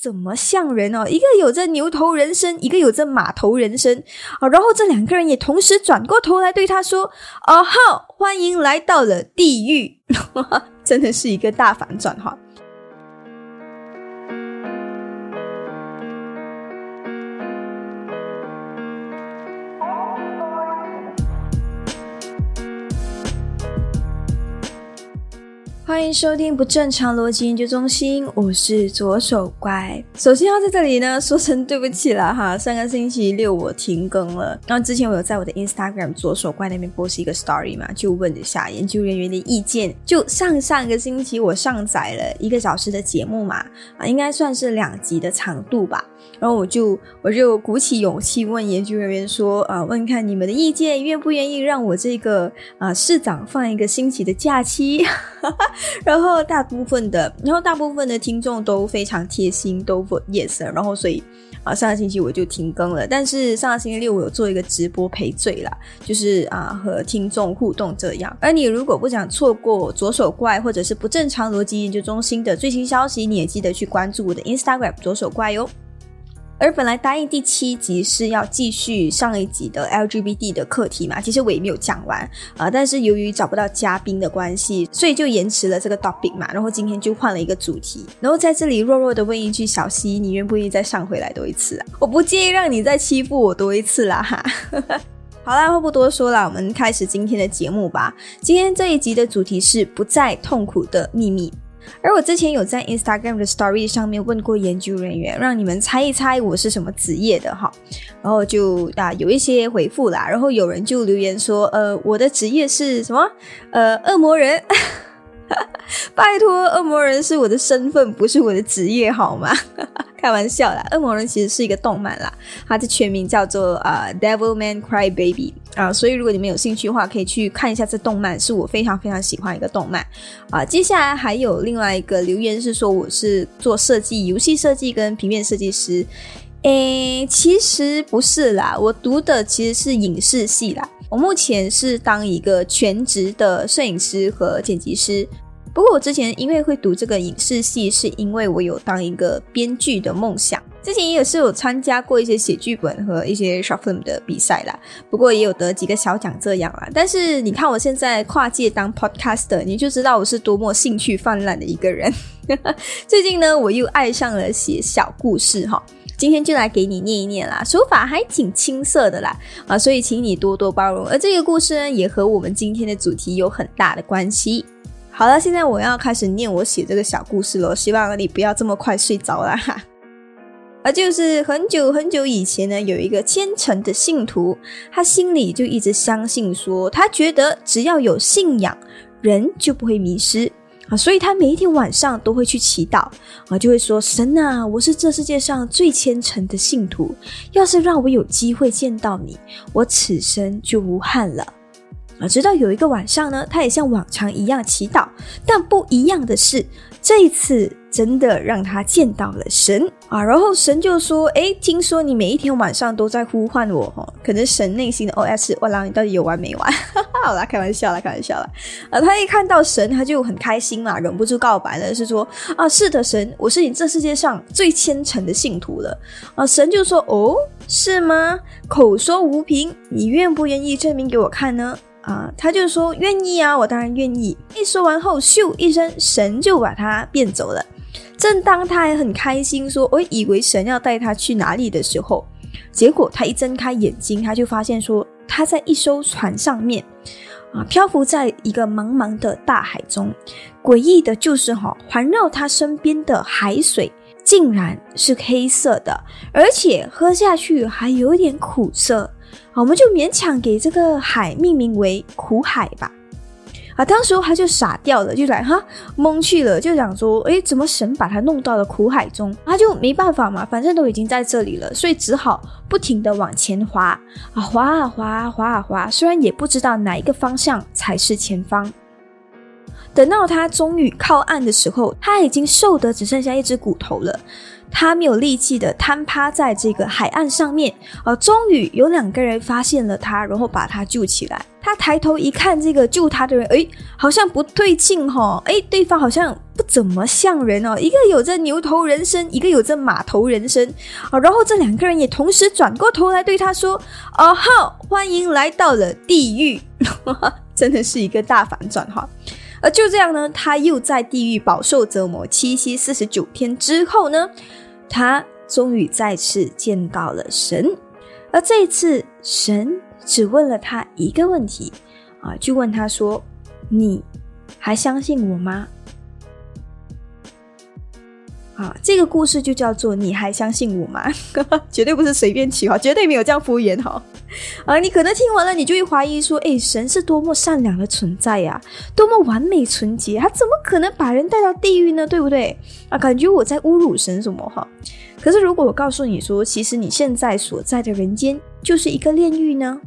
怎么像人哦？一个有着牛头人身，一个有着马头人身啊。然后这两个人也同时转过头来对他说：“哦吼，欢迎来到了地狱。”真的是一个大反转哈。欢迎收听不正常逻辑研究中心，我是左手怪。首先要在这里呢说声对不起了哈，上个星期六我停更了。然后之前我有在我的 Instagram 左手怪那边播是一个 story 嘛，就问一下研究人员的意见。就上上个星期我上载了一个小时的节目嘛，啊，应该算是两集的长度吧。然后我就我就鼓起勇气问研究人员说啊，问看你们的意见，愿不愿意让我这个啊市长放一个星期的假期？然后大部分的，然后大部分的听众都非常贴心，都 vote yes。然后所以啊，上个星期我就停更了。但是上个星期六我有做一个直播赔罪啦，就是啊和听众互动这样。而你如果不想错过左手怪或者是不正常逻辑研究中心的最新消息，你也记得去关注我的 Instagram 左手怪哟。而本来答应第七集是要继续上一集的 LGBT 的课题嘛，其实我也没有讲完啊，但是由于找不到嘉宾的关系，所以就延迟了这个 topic 嘛。然后今天就换了一个主题，然后在这里弱弱的问一句：小溪，你愿不愿意再上回来多一次啊？我不介意让你再欺负我多一次啦哈。好啦，话不多说了，我们开始今天的节目吧。今天这一集的主题是不再痛苦的秘密。而我之前有在 Instagram 的 Story 上面问过研究人员，让你们猜一猜我是什么职业的哈，然后就啊有一些回复啦，然后有人就留言说，呃，我的职业是什么？呃，恶魔人。拜托，恶魔人是我的身份，不是我的职业，好吗？开玩笑啦，恶魔人其实是一个动漫啦，它的全名叫做啊《Devil Man Cry Baby》啊，所以如果你们有兴趣的话，可以去看一下这动漫，是我非常非常喜欢一个动漫啊。接下来还有另外一个留言是说我是做设计、游戏设计跟平面设计师，诶，其实不是啦，我读的其实是影视系啦。我目前是当一个全职的摄影师和剪辑师，不过我之前因为会读这个影视系，是因为我有当一个编剧的梦想。之前也是有参加过一些写剧本和一些 short film 的比赛啦，不过也有得几个小奖这样啦。但是你看我现在跨界当 podcaster，你就知道我是多么兴趣泛滥的一个人。最近呢，我又爱上了写小故事哈。今天就来给你念一念啦，手法还挺青涩的啦，啊，所以请你多多包容。而这个故事呢，也和我们今天的主题有很大的关系。好了，现在我要开始念我写这个小故事了，希望你不要这么快睡着了哈。而就是很久很久以前呢，有一个虔诚的信徒，他心里就一直相信说，他觉得只要有信仰，人就不会迷失。啊，所以他每一天晚上都会去祈祷，啊，就会说：“神啊，我是这世界上最虔诚的信徒，要是让我有机会见到你，我此生就无憾了。”啊，直到有一个晚上呢，他也像往常一样祈祷，但不一样的是，这一次。真的让他见到了神啊！然后神就说：“哎，听说你每一天晚上都在呼唤我哈，可能神内心的 OS：我让你到底有完没完？”哈 哈好啦，开玩笑啦，开玩笑啦。啊，他一看到神，他就很开心嘛，忍不住告白了，是说：“啊，是的，神，我是你这世界上最虔诚的信徒了。”啊，神就说：“哦，是吗？口说无凭，你愿不愿意证明给我看呢？”啊，他就说：“愿意啊，我当然愿意。”一说完后，咻一声，神就把他变走了。正当他还很开心，说：“我以为神要带他去哪里的时候，结果他一睁开眼睛，他就发现说他在一艘船上面，啊，漂浮在一个茫茫的大海中。诡异的就是哈，环绕他身边的海水竟然是黑色的，而且喝下去还有点苦涩。我们就勉强给这个海命名为苦海吧。”啊，当时他就傻掉了，就来哈懵去了，就想说，诶，怎么神把他弄到了苦海中？他就没办法嘛，反正都已经在这里了，所以只好不停的往前滑啊，滑啊滑，滑啊滑，虽然也不知道哪一个方向才是前方。等到他终于靠岸的时候，他已经瘦得只剩下一只骨头了。他没有力气的瘫趴在这个海岸上面，啊，终于有两个人发现了他，然后把他救起来。他抬头一看，这个救他的人，哎，好像不对劲哈，哎，对方好像不怎么像人哦，一个有着牛头人身，一个有着马头人身，啊，然后这两个人也同时转过头来对他说：“哦好，欢迎来到了地狱。”真的是一个大反转哈。而就这样呢，他又在地狱饱受折磨七七四十九天之后呢。他终于再次见到了神，而这一次神只问了他一个问题，啊，就问他说：“你还相信我吗？”啊，这个故事就叫做“你还相信我吗？” 绝对不是随便起哈，绝对没有这样敷衍哈。啊，你可能听完了，你就会怀疑说：“哎，神是多么善良的存在呀，多么完美纯洁，他怎么可能把人带到地狱呢？对不对？”啊，感觉我在侮辱神什么哈？可是如果我告诉你说，其实你现在所在的人间就是一个炼狱呢？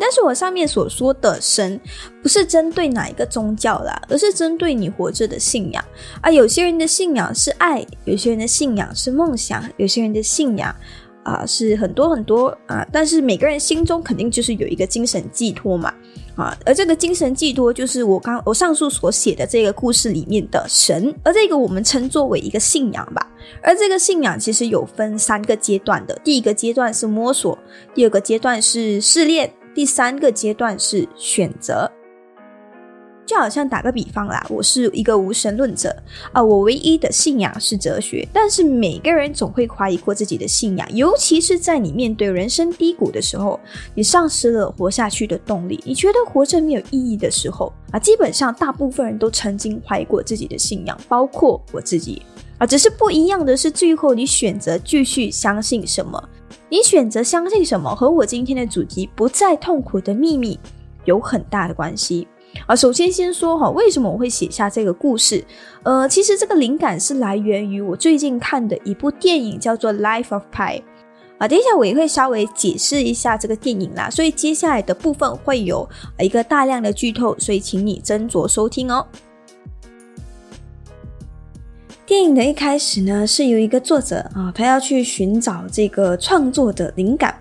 但是我上面所说的神，不是针对哪一个宗教啦，而是针对你活着的信仰啊。有些人的信仰是爱，有些人的信仰是梦想，有些人的信仰啊是很多很多啊。但是每个人心中肯定就是有一个精神寄托嘛啊。而这个精神寄托就是我刚我上述所写的这个故事里面的神，而这个我们称作为一个信仰吧。而这个信仰其实有分三个阶段的，第一个阶段是摸索，第二个阶段是试炼。第三个阶段是选择，就好像打个比方啦，我是一个无神论者啊，我唯一的信仰是哲学。但是每个人总会怀疑过自己的信仰，尤其是在你面对人生低谷的时候，你丧失了活下去的动力，你觉得活着没有意义的时候啊，基本上大部分人都曾经怀疑过自己的信仰，包括我自己啊，只是不一样的是，最后你选择继续相信什么。你选择相信什么，和我今天的主题“不再痛苦的秘密”有很大的关系啊。首先，先说哈，为什么我会写下这个故事？呃，其实这个灵感是来源于我最近看的一部电影，叫做《Life of Pi》啊。等一下，我也会稍微解释一下这个电影啦。所以接下来的部分会有一个大量的剧透，所以请你斟酌收听哦。电影的一开始呢，是由一个作者啊，他要去寻找这个创作的灵感，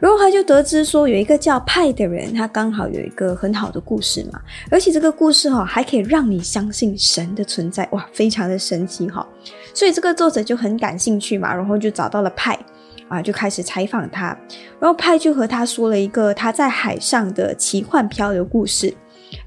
然后他就得知说有一个叫派的人，他刚好有一个很好的故事嘛，而且这个故事哈还可以让你相信神的存在，哇，非常的神奇哈，所以这个作者就很感兴趣嘛，然后就找到了派啊，就开始采访他，然后派就和他说了一个他在海上的奇幻漂流故事。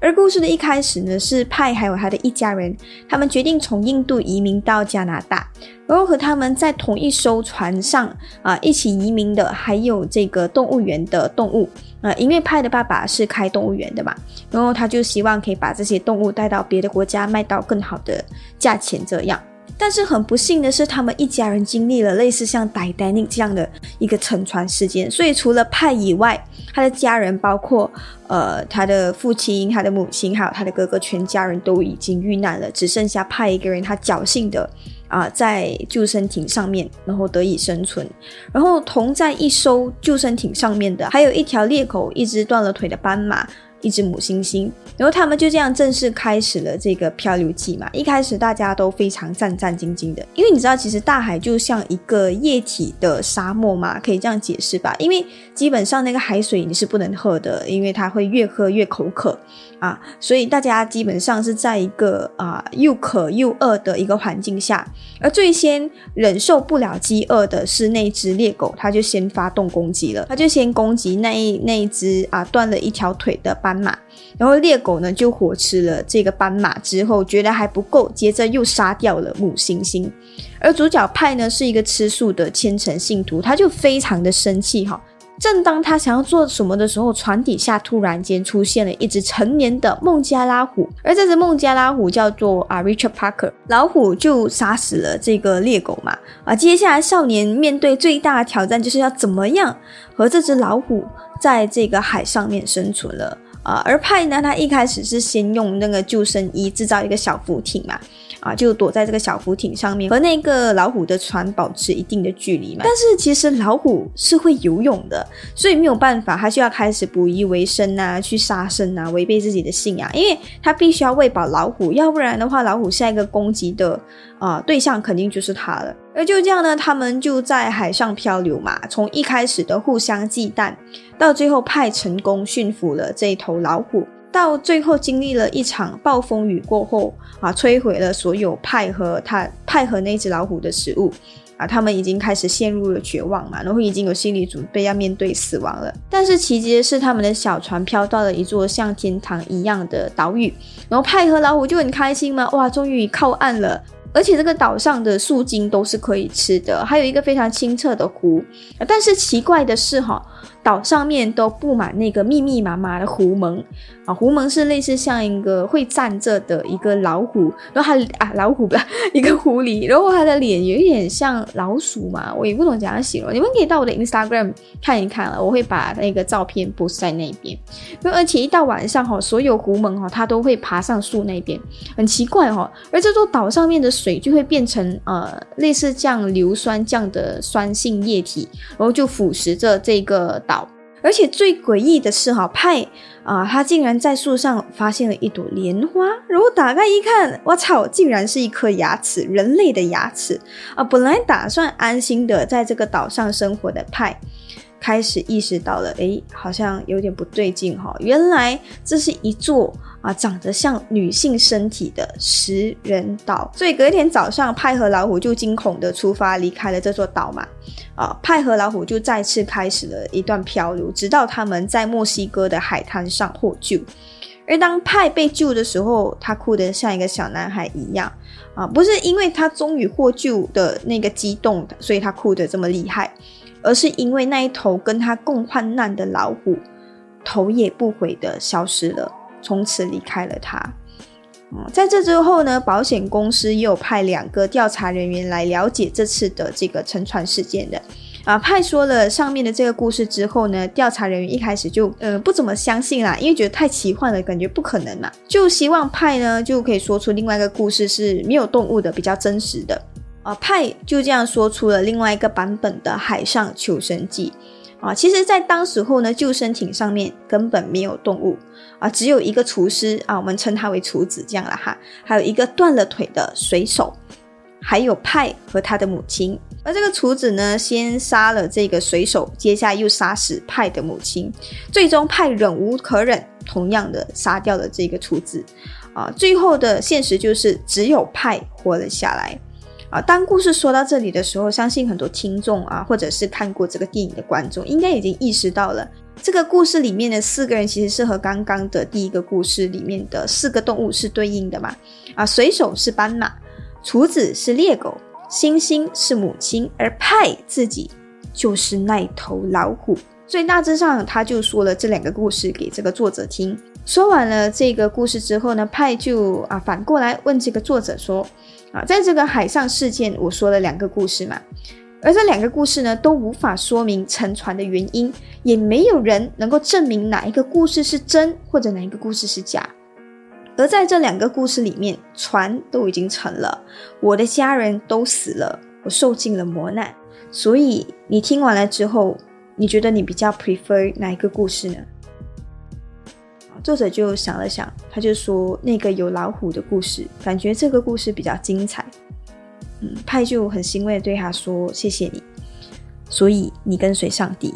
而故事的一开始呢，是派还有他的一家人，他们决定从印度移民到加拿大，然后和他们在同一艘船上啊一起移民的还有这个动物园的动物。啊，因为派的爸爸是开动物园的嘛，然后他就希望可以把这些动物带到别的国家卖到更好的价钱这样。但是很不幸的是，他们一家人经历了类似像 Titanic 这样的一个沉船事件，所以除了派以外，他的家人包括呃他的父亲、他的母亲还有他的哥哥，全家人都已经遇难了，只剩下派一个人，他侥幸的啊在救生艇上面，然后得以生存。然后同在一艘救生艇上面的，还有一条猎狗，一只断了腿的斑马。一只母猩猩，然后他们就这样正式开始了这个漂流记嘛。一开始大家都非常战战兢兢的，因为你知道，其实大海就像一个液体的沙漠嘛，可以这样解释吧？因为基本上那个海水你是不能喝的，因为它会越喝越口渴啊，所以大家基本上是在一个啊又渴又饿的一个环境下。而最先忍受不了饥饿的是那只猎狗，它就先发动攻击了，它就先攻击那一那一只啊断了一条腿的斑马，然后猎狗呢就活吃了这个斑马之后觉得还不够，接着又杀掉了母猩猩。而主角派呢是一个吃素的虔诚信徒，他就非常的生气哈。正当他想要做什么的时候，船底下突然间出现了一只成年的孟加拉虎，而这只孟加拉虎叫做啊 Richard Parker，老虎就杀死了这个猎狗嘛啊，接下来少年面对最大的挑战就是要怎么样和这只老虎在这个海上面生存了啊，而派呢，他一开始是先用那个救生衣制造一个小浮艇嘛，啊，就躲在这个小浮艇上面，和那个老虎的船保持一定的距离嘛。但是其实老虎是会游泳的，所以没有办法，他就要开始捕鱼为生啊，去杀生啊，违背自己的信仰，因为他必须要喂饱老虎，要不然的话，老虎下一个攻击的啊对象肯定就是他了。而就这样呢，他们就在海上漂流嘛，从一开始的互相忌惮，到最后派成功驯服了这一头老虎，到最后经历了一场暴风雨过后啊，摧毁了所有派和他派和那只老虎的食物啊，他们已经开始陷入了绝望嘛，然后已经有心理准备要面对死亡了。但是奇迹的是，他们的小船飘到了一座像天堂一样的岛屿，然后派和老虎就很开心嘛，哇，终于靠岸了。而且这个岛上的树精都是可以吃的，还有一个非常清澈的湖。但是奇怪的是，哈。岛上面都布满那个密密麻麻的狐獴啊，狐獴是类似像一个会站着的一个老虎，然后它啊老虎不一个狐狸，然后它的脸有一点像老鼠嘛，我也不懂怎样形容，你们可以到我的 Instagram 看一看了，我会把那个照片 post 在那边。因为而且一到晚上哈，所有狐獴哈它都会爬上树那边，很奇怪哈，而这座岛上面的水就会变成呃类似像硫酸这样的酸性液体，然后就腐蚀着这个。而且最诡异的是，哈派啊，他竟然在树上发现了一朵莲花，然后打开一看，我操，竟然是一颗牙齿，人类的牙齿啊！本来打算安心的在这个岛上生活的派。开始意识到了，哎，好像有点不对劲哈！原来这是一座啊长得像女性身体的食人岛。所以隔天早上，派和老虎就惊恐的出发离开了这座岛嘛。啊，派和老虎就再次开始了一段漂流，直到他们在墨西哥的海滩上获救。而当派被救的时候，他哭得像一个小男孩一样啊，不是因为他终于获救的那个激动，所以他哭得这么厉害。而是因为那一头跟他共患难的老虎，头也不回的消失了，从此离开了他。在这之后呢，保险公司又派两个调查人员来了解这次的这个沉船事件的。啊，派说了上面的这个故事之后呢，调查人员一开始就呃不怎么相信啦，因为觉得太奇幻了，感觉不可能嘛，就希望派呢就可以说出另外一个故事是没有动物的，比较真实的。啊，派就这样说出了另外一个版本的海上求生记啊。其实，在当时候呢，救生艇上面根本没有动物啊，只有一个厨师啊，我们称他为厨子这样了哈。还有一个断了腿的水手，还有派和他的母亲。而这个厨子呢，先杀了这个水手，接下来又杀死派的母亲，最终派忍无可忍，同样的杀掉了这个厨子啊。最后的现实就是，只有派活了下来。啊，当故事说到这里的时候，相信很多听众啊，或者是看过这个电影的观众，应该已经意识到了，这个故事里面的四个人其实是和刚刚的第一个故事里面的四个动物是对应的嘛？啊，水手是斑马，厨子是猎狗，星星是母亲，而派自己就是那头老虎。所以大致上，他就说了这两个故事给这个作者听。说完了这个故事之后呢，派就啊反过来问这个作者说。啊，在这个海上事件，我说了两个故事嘛，而这两个故事呢，都无法说明沉船的原因，也没有人能够证明哪一个故事是真，或者哪一个故事是假。而在这两个故事里面，船都已经沉了，我的家人都死了，我受尽了磨难。所以你听完了之后，你觉得你比较 prefer 哪一个故事呢？作者就想了想，他就说那个有老虎的故事，感觉这个故事比较精彩。嗯，派就很欣慰对他说：“谢谢你，所以你跟随上帝。”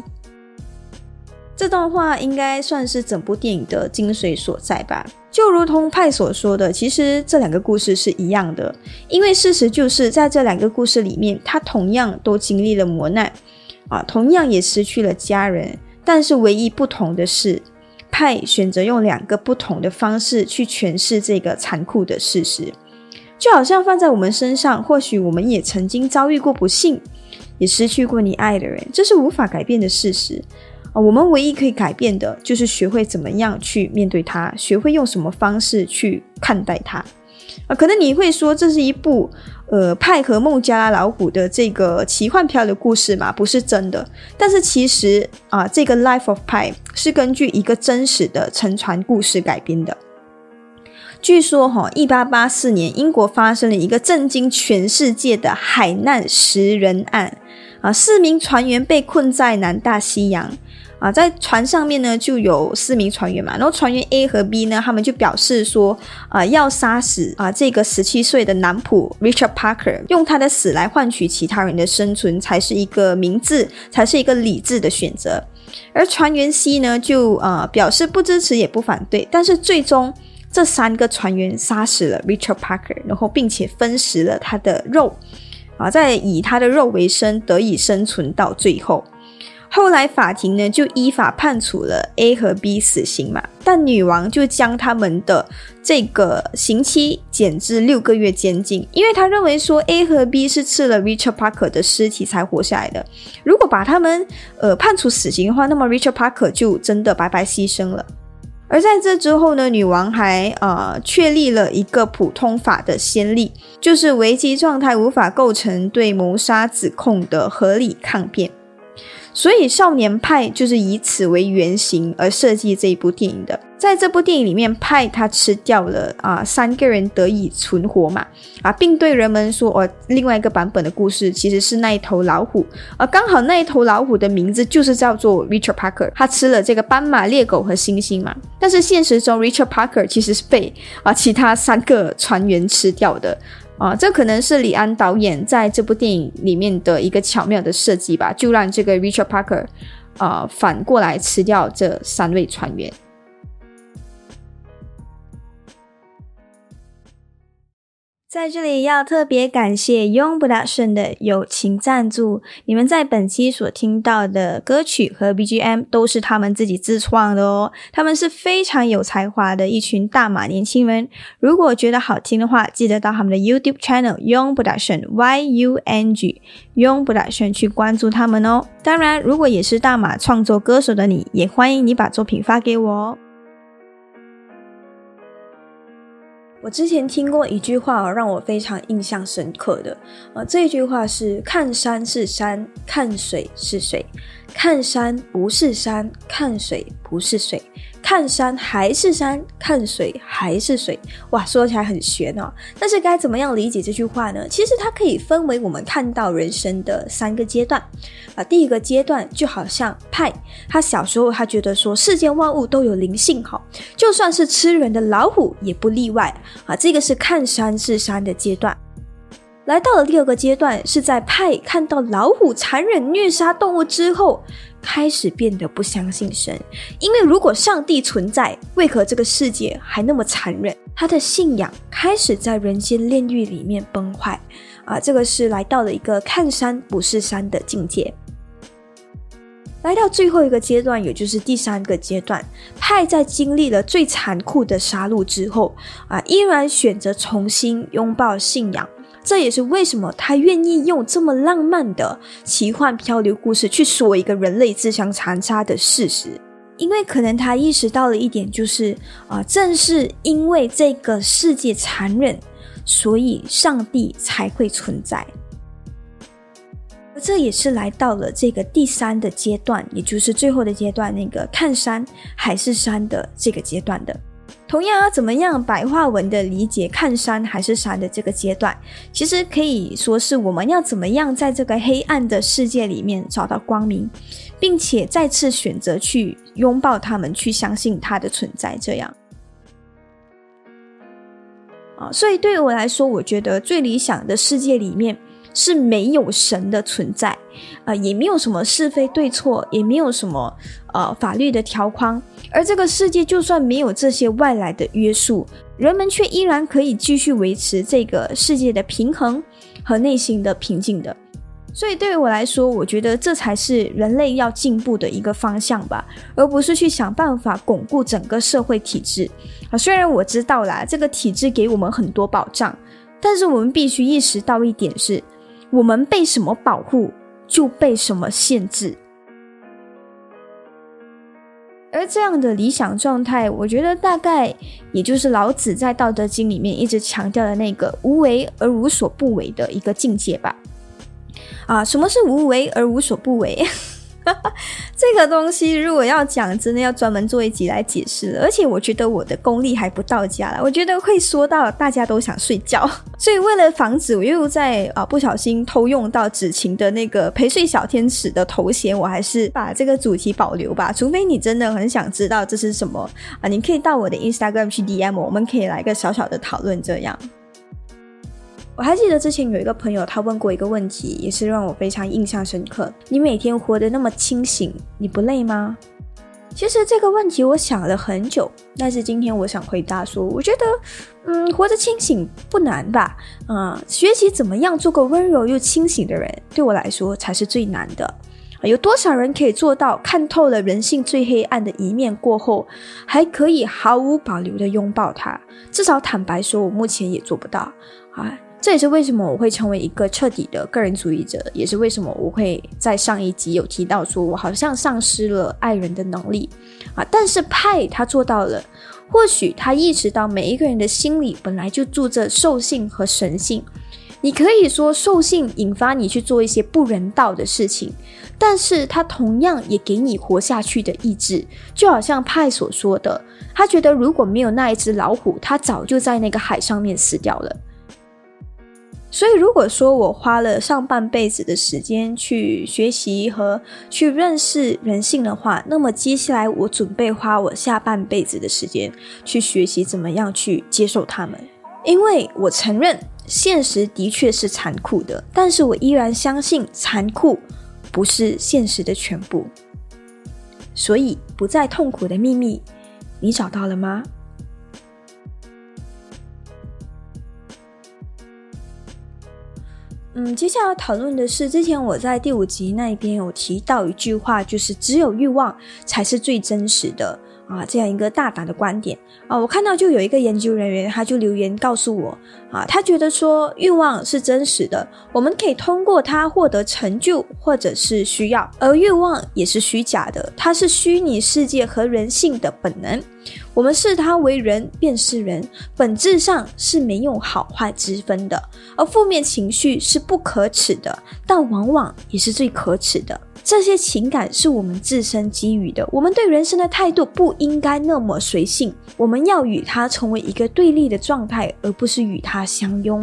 这段话应该算是整部电影的精髓所在吧？就如同派所说的，其实这两个故事是一样的，因为事实就是在这两个故事里面，他同样都经历了磨难，啊，同样也失去了家人，但是唯一不同的是。派选择用两个不同的方式去诠释这个残酷的事实，就好像放在我们身上，或许我们也曾经遭遇过不幸，也失去过你爱的人，这是无法改变的事实啊。我们唯一可以改变的，就是学会怎么样去面对它，学会用什么方式去看待它啊，可能你会说这是一部呃派和孟加拉老虎的这个奇幻漂流故事嘛，不是真的。但是其实啊，这个《Life of Pie》是根据一个真实的沉船故事改编的。据说哈，一八八四年英国发生了一个震惊全世界的海难食人案啊，四名船员被困在南大西洋。啊，在船上面呢，就有四名船员嘛，然后船员 A 和 B 呢，他们就表示说，啊，要杀死啊这个十七岁的男仆 Richard Parker，用他的死来换取其他人的生存，才是一个明智，才是一个理智的选择。而船员 C 呢，就呃表示不支持也不反对，但是最终这三个船员杀死了 Richard Parker，然后并且分食了他的肉，啊，再以他的肉为生，得以生存到最后。后来法庭呢就依法判处了 A 和 B 死刑嘛，但女王就将他们的这个刑期减至六个月监禁，因为她认为说 A 和 B 是吃了 Richard Parker 的尸体才活下来的，如果把他们呃判处死刑的话，那么 Richard Parker 就真的白白牺牲了。而在这之后呢，女王还呃确立了一个普通法的先例，就是危机状态无法构成对谋杀指控的合理抗辩。所以少年派就是以此为原型而设计这一部电影的。在这部电影里面，派他吃掉了啊，三个人得以存活嘛啊，并对人们说哦，另外一个版本的故事其实是那一头老虎，而刚好那一头老虎的名字就是叫做 Richard Parker，他吃了这个斑马、猎狗和猩猩嘛。但是现实中，Richard Parker 其实是被啊其他三个船员吃掉的。啊，这可能是李安导演在这部电影里面的一个巧妙的设计吧，就让这个 Richard Parker，啊，反过来吃掉这三位船员。在这里要特别感谢 Young Production 的友情赞助，你们在本期所听到的歌曲和 BGM 都是他们自己自创的哦。他们是非常有才华的一群大马年轻人，如果觉得好听的话，记得到他们的 YouTube channel Young Production Y U N G Young Production 去关注他们哦。当然，如果也是大马创作歌手的你，也欢迎你把作品发给我哦。我之前听过一句话，让我非常印象深刻的，呃，这句话是“看山是山，看水是水，看山不是山，看水不是水。”看山还是山，看水还是水，哇，说起来很玄哦。但是该怎么样理解这句话呢？其实它可以分为我们看到人生的三个阶段啊。第一个阶段就好像派，他小时候他觉得说世间万物都有灵性，哈，就算是吃人的老虎也不例外啊。这个是看山是山的阶段。来到了第二个阶段，是在派看到老虎残忍虐杀动物之后。开始变得不相信神，因为如果上帝存在，为何这个世界还那么残忍？他的信仰开始在人间炼狱里面崩坏，啊，这个是来到了一个看山不是山的境界。来到最后一个阶段，也就是第三个阶段，派在经历了最残酷的杀戮之后，啊，依然选择重新拥抱信仰。这也是为什么他愿意用这么浪漫的奇幻漂流故事去说一个人类自相残杀的事实，因为可能他意识到了一点，就是啊，正是因为这个世界残忍，所以上帝才会存在。这也是来到了这个第三的阶段，也就是最后的阶段，那个看山还是山的这个阶段的。同样啊，怎么样白话文的理解看山还是山的这个阶段，其实可以说是我们要怎么样在这个黑暗的世界里面找到光明，并且再次选择去拥抱他们，去相信它的存在。这样啊，所以对于我来说，我觉得最理想的世界里面。是没有神的存在，啊，也没有什么是非对错，也没有什么呃法律的条框，而这个世界就算没有这些外来的约束，人们却依然可以继续维持这个世界的平衡和内心的平静的。所以对于我来说，我觉得这才是人类要进步的一个方向吧，而不是去想办法巩固整个社会体制。啊，虽然我知道啦，这个体制给我们很多保障，但是我们必须意识到一点是。我们被什么保护，就被什么限制。而这样的理想状态，我觉得大概也就是老子在《道德经》里面一直强调的那个“无为而无所不为”的一个境界吧。啊，什么是无为而无所不为？这个东西如果要讲，真的要专门做一集来解释。而且我觉得我的功力还不到家了，我觉得会说到大家都想睡觉。所以为了防止我又在啊不小心偷用到子晴的那个陪睡小天使的头衔，我还是把这个主题保留吧。除非你真的很想知道这是什么啊，你可以到我的 Instagram 去 DM，我们可以来个小小的讨论这样。我还记得之前有一个朋友，他问过一个问题，也是让我非常印象深刻。你每天活得那么清醒，你不累吗？其实这个问题我想了很久，但是今天我想回答说，我觉得，嗯，活得清醒不难吧？啊，学习怎么样做个温柔又清醒的人，对我来说才是最难的。有多少人可以做到看透了人性最黑暗的一面过后，还可以毫无保留的拥抱它？至少坦白说，我目前也做不到啊。这也是为什么我会成为一个彻底的个人主义者，也是为什么我会在上一集有提到说我好像丧失了爱人的能力啊。但是派他做到了，或许他意识到每一个人的心里本来就住着兽性和神性。你可以说兽性引发你去做一些不人道的事情，但是他同样也给你活下去的意志。就好像派所说的，他觉得如果没有那一只老虎，他早就在那个海上面死掉了。所以，如果说我花了上半辈子的时间去学习和去认识人性的话，那么接下来我准备花我下半辈子的时间去学习怎么样去接受他们。因为我承认现实的确是残酷的，但是我依然相信残酷不是现实的全部。所以，不再痛苦的秘密，你找到了吗？嗯，接下来要讨论的是，之前我在第五集那边有提到一句话，就是只有欲望才是最真实的。啊，这样一个大胆的观点啊。我看到就有一个研究人员，他就留言告诉我啊，他觉得说欲望是真实的，我们可以通过它获得成就或者是需要，而欲望也是虚假的，它是虚拟世界和人性的本能。我们视他为人，便是人，本质上是没有好坏之分的。而负面情绪是不可耻的，但往往也是最可耻的。这些情感是我们自身给予的，我们对人生的态度不应该那么随性，我们要与它成为一个对立的状态，而不是与它相拥。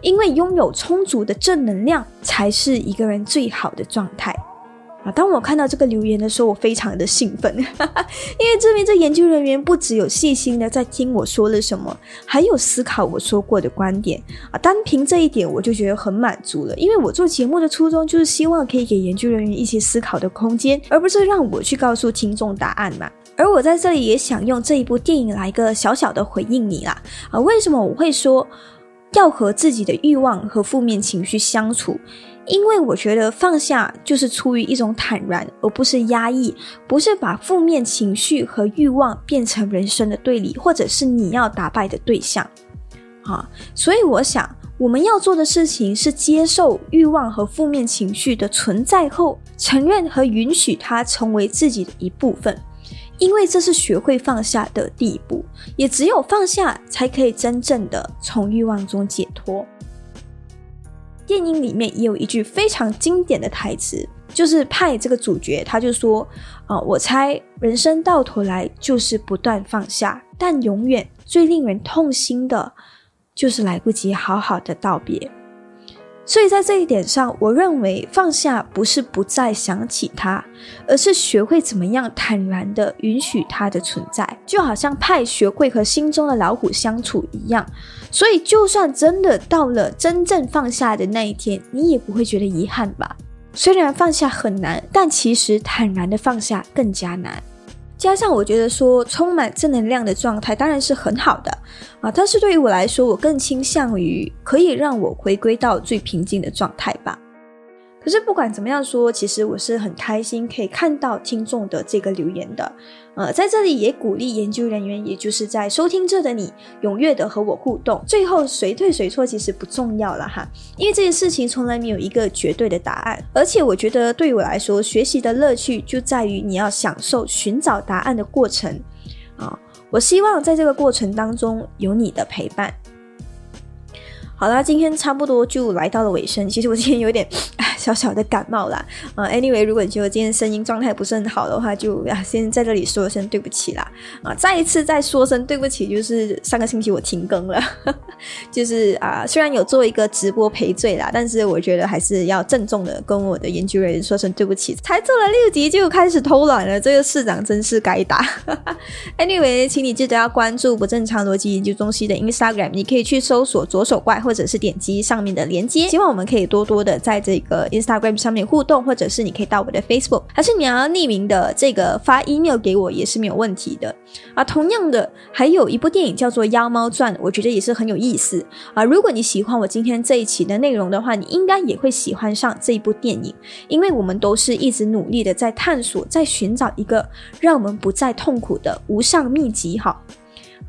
因为拥有充足的正能量，才是一个人最好的状态。啊！当我看到这个留言的时候，我非常的兴奋，因为证明这研究人员不只有细心的在听我说了什么，还有思考我说过的观点啊！单凭这一点，我就觉得很满足了。因为我做节目的初衷就是希望可以给研究人员一些思考的空间，而不是让我去告诉听众答案嘛。而我在这里也想用这一部电影来一个小小的回应你啦！啊，为什么我会说要和自己的欲望和负面情绪相处？因为我觉得放下就是出于一种坦然，而不是压抑，不是把负面情绪和欲望变成人生的对立，或者是你要打败的对象。啊，所以我想我们要做的事情是接受欲望和负面情绪的存在后，承认和允许它成为自己的一部分，因为这是学会放下的第一步。也只有放下，才可以真正的从欲望中解脱。电影里面也有一句非常经典的台词，就是派这个主角他就说：“啊，我猜人生到头来就是不断放下，但永远最令人痛心的，就是来不及好好的道别。”所以在这一点上，我认为放下不是不再想起他，而是学会怎么样坦然的允许他的存在，就好像派学会和心中的老虎相处一样。所以，就算真的到了真正放下的那一天，你也不会觉得遗憾吧？虽然放下很难，但其实坦然的放下更加难。加上我觉得说充满正能量的状态当然是很好的啊，但是对于我来说，我更倾向于可以让我回归到最平静的状态吧。可是不管怎么样说，其实我是很开心可以看到听众的这个留言的。呃，在这里也鼓励研究人员，也就是在收听这的你，踊跃的和我互动。最后谁对谁错其实不重要了哈，因为这件事情从来没有一个绝对的答案。而且我觉得对我来说，学习的乐趣就在于你要享受寻找答案的过程啊。我希望在这个过程当中有你的陪伴。好啦，今天差不多就来到了尾声。其实我今天有点 小小的感冒啦。啊，anyway，如果你觉得今天声音状态不是很好的话，就啊先在这里说声对不起啦。啊，再一次再说声对不起，就是上个星期我停更了，就是啊，虽然有做一个直播赔罪啦，但是我觉得还是要郑重的跟我的研究人员说声对不起。才做了六集就开始偷懒了，这个市长真是该打。anyway，请你记得要关注不正常逻辑研究中心的 Instagram，你可以去搜索左手怪或。或者是点击上面的连接，希望我们可以多多的在这个 Instagram 上面互动，或者是你可以到我的 Facebook，还是你要匿名的这个发 email 给我也是没有问题的啊。同样的，还有一部电影叫做《妖猫传》，我觉得也是很有意思啊。如果你喜欢我今天这一期的内容的话，你应该也会喜欢上这一部电影，因为我们都是一直努力的在探索，在寻找一个让我们不再痛苦的无上秘籍。哈。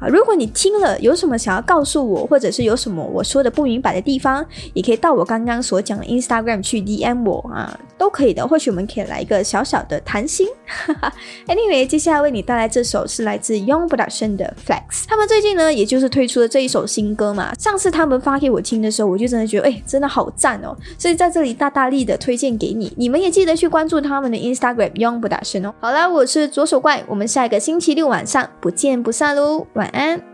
如果你听了有什么想要告诉我，或者是有什么我说的不明白的地方，也可以到我刚刚所讲的 Instagram 去 DM 我啊，都可以的。或许我们可以来一个小小的谈心。哈哈 Anyway，接下来为你带来这首是来自 Young Production 的 Flex，他们最近呢，也就是推出了这一首新歌嘛。上次他们发给我听的时候，我就真的觉得，哎，真的好赞哦。所以在这里大大力的推荐给你，你们也记得去关注他们的 Instagram Young Production 哦。好了，我是左手怪，我们下一个星期六晚上不见不散喽。晚安。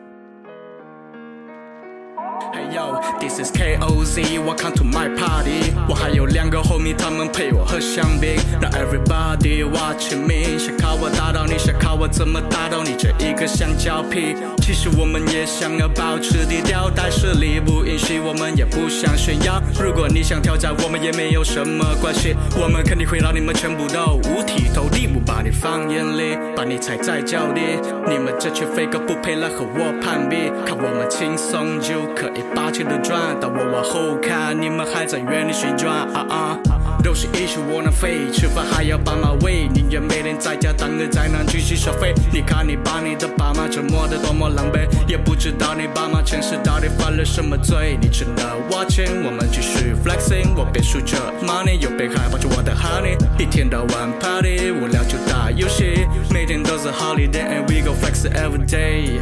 This is KOZ, welcome to my party。我还有两个 homie，他们陪我喝香槟。Now everybody watching me，想靠我打倒你，想靠我怎么打倒你这一个香蕉皮。其实我们也想要保持低调，但实力不允许，我们也不想炫耀。如果你想挑战，我们也没有什么关系，我们肯定会让你们全部都五体投地，不把你放眼里，把你踩在脚底。你们这群废狗不配来和我攀比，看我们轻松就可以。把钱都赚，但我往后看，你们还在原地旋转。啊啊，都是一群窝囊废，吃饭还要爸妈喂，宁愿每天在家当个宅男继续消费。你看你把你的爸妈折磨得多么狼狈，也不知道你爸妈前世到底犯了什么罪。你吃了我钱，我们继续 flexing，我边数着 money，又边害怕着我的 honey，一天到晚 party，无聊就打游戏，每天都是 holiday，and we go flex every day。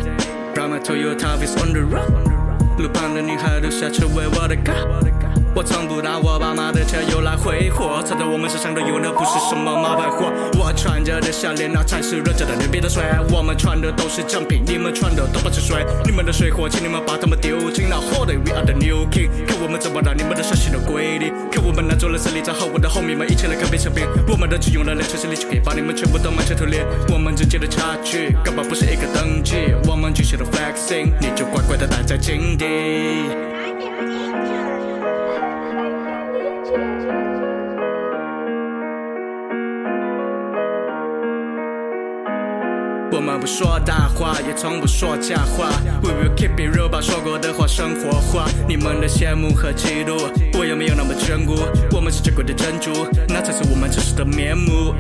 Drive Toyota, is on the road。路旁的女孩都下车为我的歌。我从不拿我爸妈的车用来挥霍，藏在我们身上的有那不是什么冒牌货。我穿着的项链那才是人家的牛逼的帅。我们穿的都是正品，你们穿的都不是水。你们的水货，请你们把它们丢进那货堆。We are the new king，看我们怎么让你们的伤心都归零。我们拿走了胜利，在和我的后面们一起来看变成兵。我们的只用了两成实力就可以把你们全部都满城屠猎。我们之间的差距根本不是一个等级。我们继续的 flexing，你就乖乖的待在井底。我们不说大话，也从不说假话。We will keep it real，把说过的话生活化。你们的羡慕和嫉妒，我也没有那么眷顾。我们是珍贵的珍珠，那才是我们真实的面目。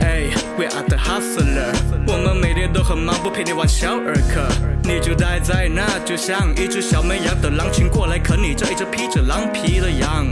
We are the hustler，我们每天都很忙，不陪你玩小儿科。你就待在那，就像一只小绵羊，等狼群过来啃你这一只披着狼皮的羊。